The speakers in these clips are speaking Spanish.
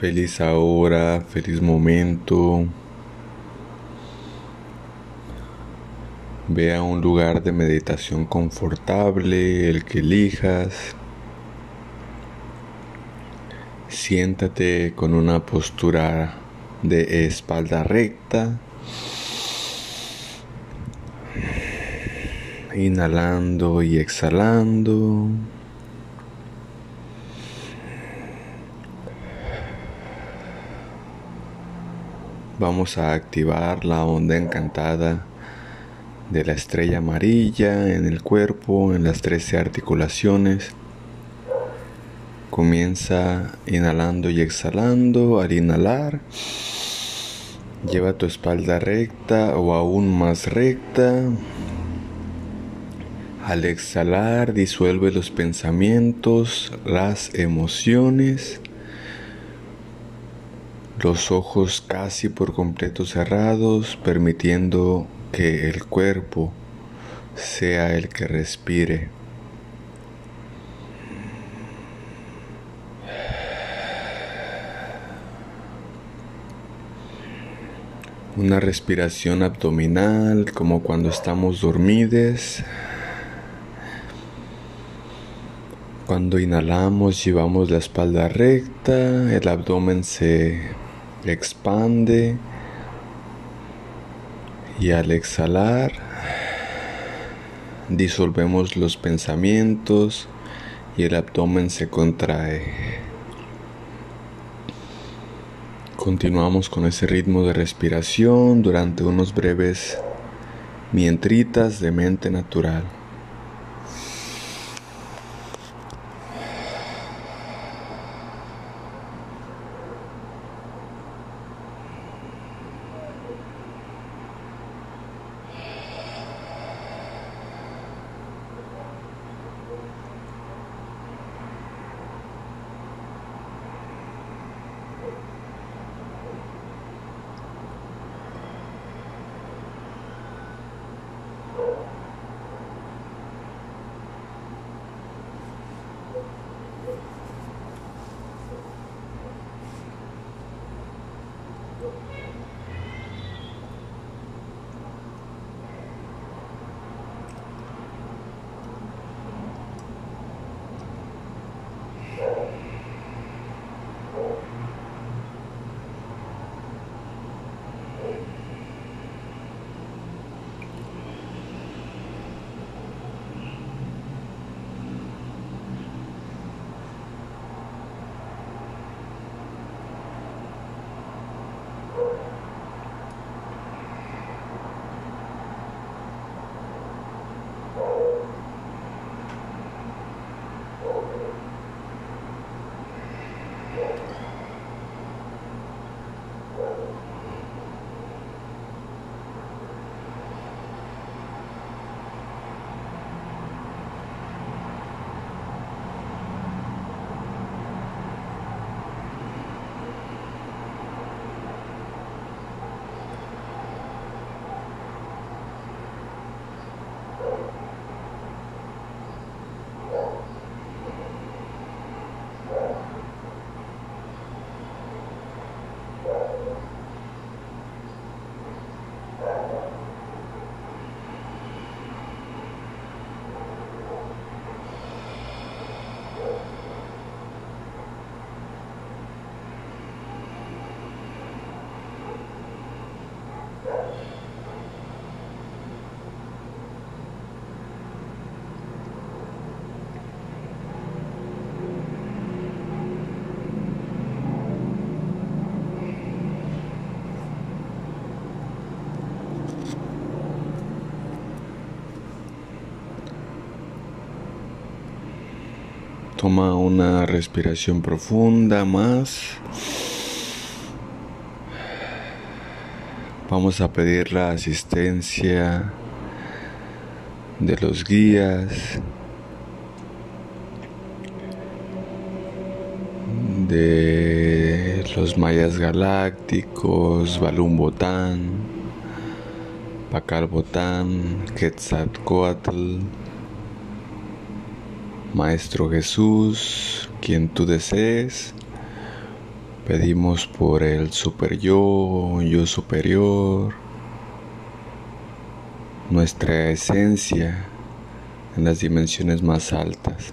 Feliz ahora, feliz momento. Ve a un lugar de meditación confortable, el que elijas. Siéntate con una postura de espalda recta. Inhalando y exhalando. Vamos a activar la onda encantada de la estrella amarilla en el cuerpo, en las 13 articulaciones. Comienza inhalando y exhalando. Al inhalar, lleva tu espalda recta o aún más recta. Al exhalar, disuelve los pensamientos, las emociones los ojos casi por completo cerrados, permitiendo que el cuerpo sea el que respire. Una respiración abdominal como cuando estamos dormidos. Cuando inhalamos llevamos la espalda recta, el abdomen se expande y al exhalar disolvemos los pensamientos y el abdomen se contrae. Continuamos con ese ritmo de respiración durante unos breves mientritas de mente natural. Toma una respiración profunda más. Vamos a pedir la asistencia de los guías, de los mayas galácticos, Balum Botán, Pacal Botán, Quetzalcoatl. Maestro Jesús, quien tú desees, Pedimos por el super yo, yo superior, nuestra esencia en las dimensiones más altas.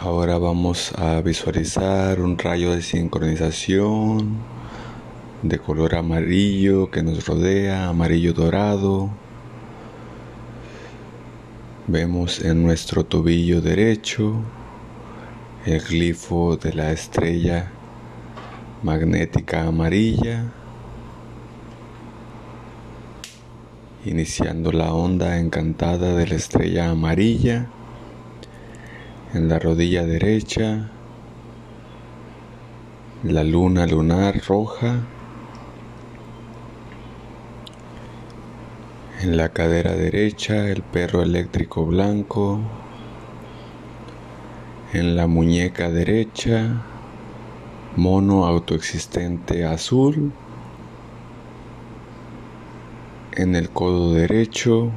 Ahora vamos a visualizar un rayo de sincronización de color amarillo que nos rodea, amarillo dorado. Vemos en nuestro tobillo derecho el glifo de la estrella magnética amarilla, iniciando la onda encantada de la estrella amarilla. En la rodilla derecha, la luna lunar roja, en la cadera derecha el perro eléctrico blanco, en la muñeca derecha mono autoexistente azul, en el codo derecho,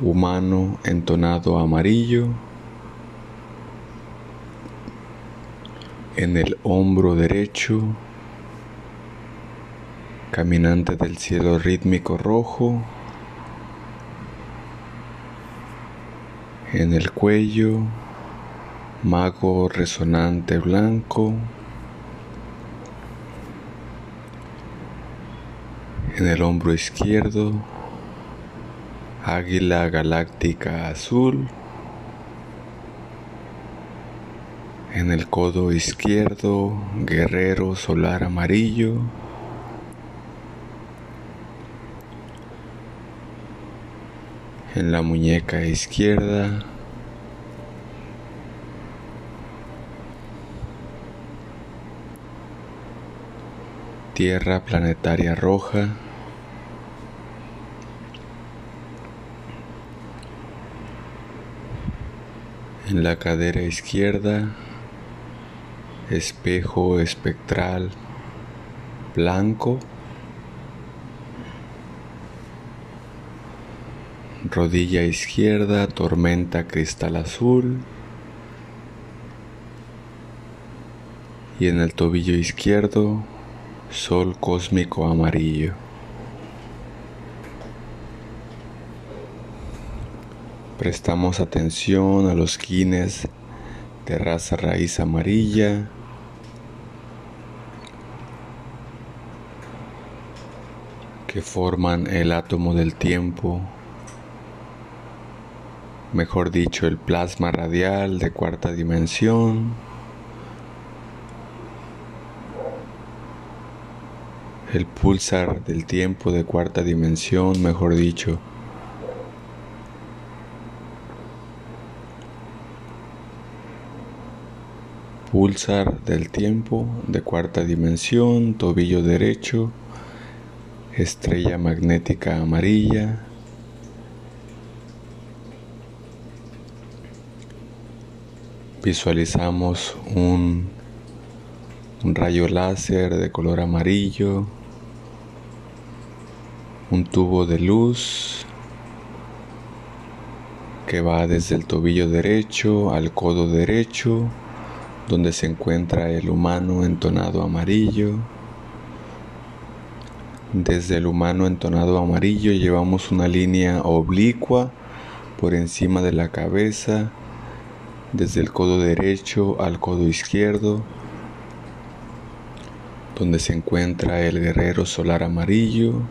humano entonado amarillo, en el hombro derecho, caminante del cielo rítmico rojo, en el cuello, mago resonante blanco, en el hombro izquierdo, águila galáctica azul, en el codo izquierdo, guerrero solar amarillo, en la muñeca izquierda, Tierra planetaria roja. En la cadera izquierda, espejo espectral blanco. Rodilla izquierda, tormenta cristal azul. Y en el tobillo izquierdo, sol cósmico amarillo. Prestamos atención a los quines de raza raíz amarilla. que forman el átomo del tiempo, mejor dicho, el plasma radial de cuarta dimensión. el pulsar del tiempo de cuarta dimensión, mejor dicho. Pulsar del tiempo de cuarta dimensión, tobillo derecho, estrella magnética amarilla. Visualizamos un, rayo láser de color amarillo un tubo de luz que va desde el tobillo derecho al codo derecho, donde se encuentra el humano entonado amarillo. Desde el humano entonado amarillo llevamos una línea oblicua por encima de la cabeza, desde el codo derecho al codo izquierdo, donde se encuentra el guerrero solar amarillo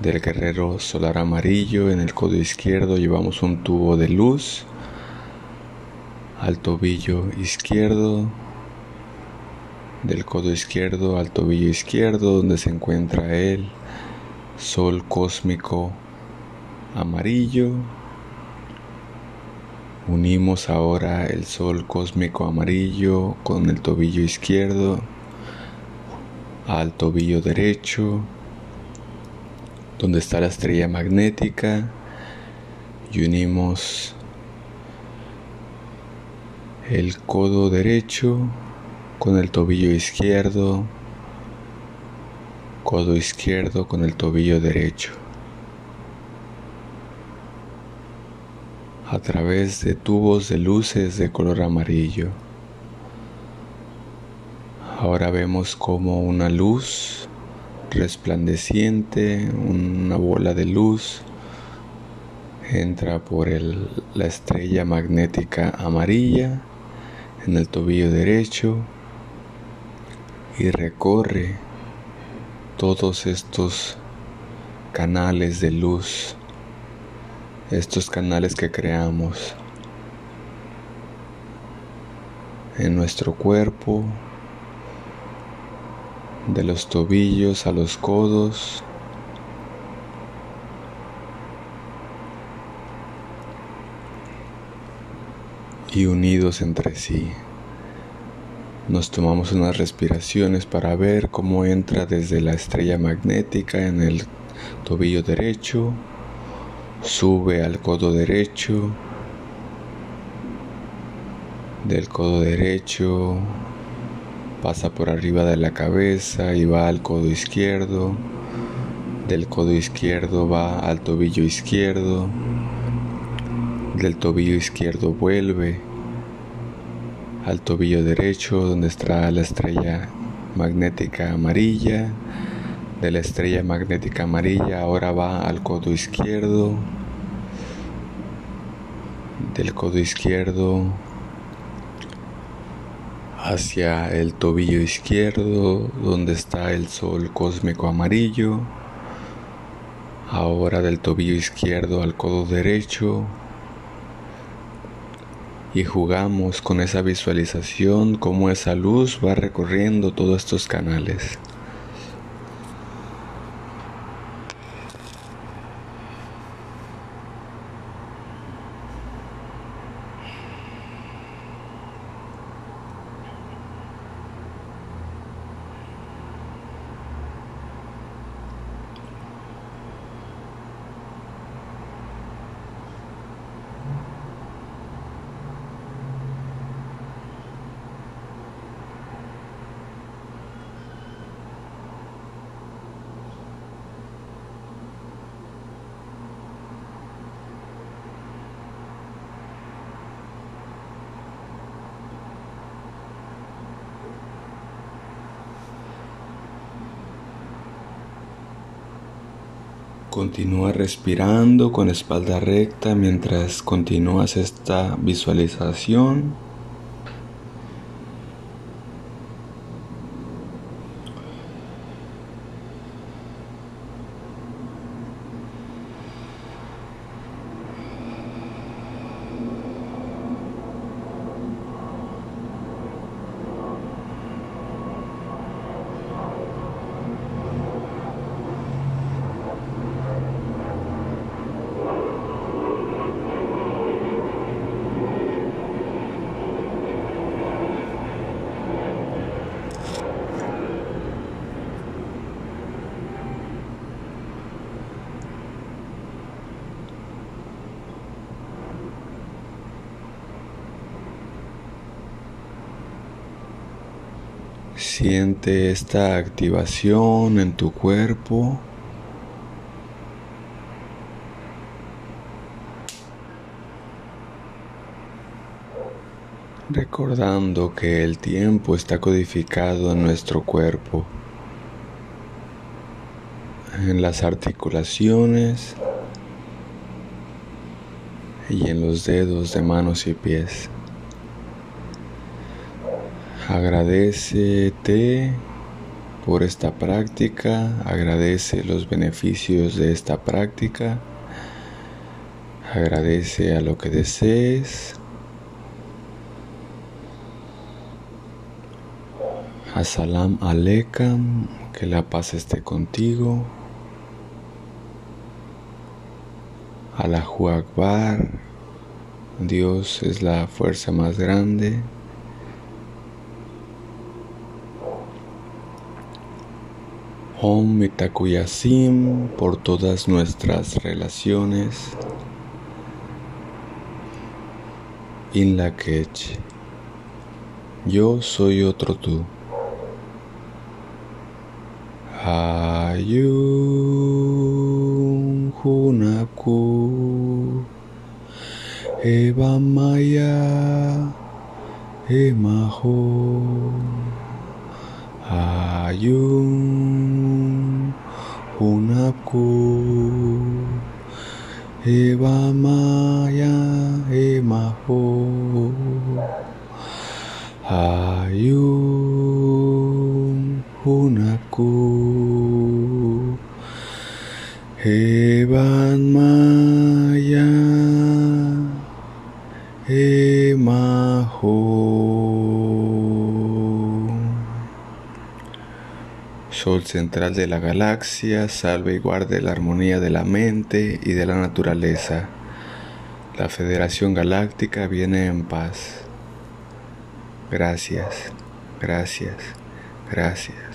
del guerrero solar amarillo. En el codo izquierdo llevamos un tubo de luz al tobillo izquierdo. Del codo izquierdo al tobillo izquierdo donde se encuentra el sol cósmico amarillo. Unimos ahora el sol cósmico amarillo con el tobillo izquierdo al tobillo derecho donde está la estrella magnética y unimos el codo derecho con el tobillo izquierdo, codo izquierdo con el tobillo derecho. A través de tubos de luces de color amarillo. Ahora vemos como una luz resplandeciente, una bola de luz, entra por la estrella magnética amarilla en el tobillo derecho y recorre todos estos canales de luz, estos canales que creamos en nuestro cuerpo, de los tobillos a los codos, y unidos entre sí. Nos tomamos unas respiraciones para ver cómo entra desde la estrella magnética en el tobillo derecho, sube al codo derecho, del codo derecho pasa por arriba de la cabeza y va al codo izquierdo, del codo izquierdo va al tobillo izquierdo, del tobillo izquierdo vuelve al tobillo derecho donde está la estrella magnética amarilla. De la estrella magnética amarilla ahora va al codo izquierdo. Del codo izquierdo hacia el tobillo izquierdo donde está el sol cósmico amarillo. Ahora del tobillo izquierdo al codo derecho y jugamos con esa visualización, cómo esa luz va recorriendo todos estos canales. Continúa respirando con espalda recta mientras continúas esta visualización. Siente esta activación en tu cuerpo. Recordando que el tiempo está codificado en nuestro cuerpo, en las articulaciones y en los dedos de manos y pies. Agradecete por esta práctica, agradece los beneficios de esta práctica, agradece a lo que desees. Asalam Alekam, que la paz esté contigo. Allahu Akbar, Dios es la fuerza más grande. Om Mitakuyasim por todas nuestras relaciones. In la Yo soy otro tú. Ayun Hunaku Eva Maya, Emaho, Ayun, Hunapku, Eva Maya, Emaho, Ayun, Hunapku, Evan Maya. Sol central de la galaxia, salve y guarde la armonía de la mente y de la naturaleza. La Federación Galáctica viene en paz. Gracias, gracias, gracias.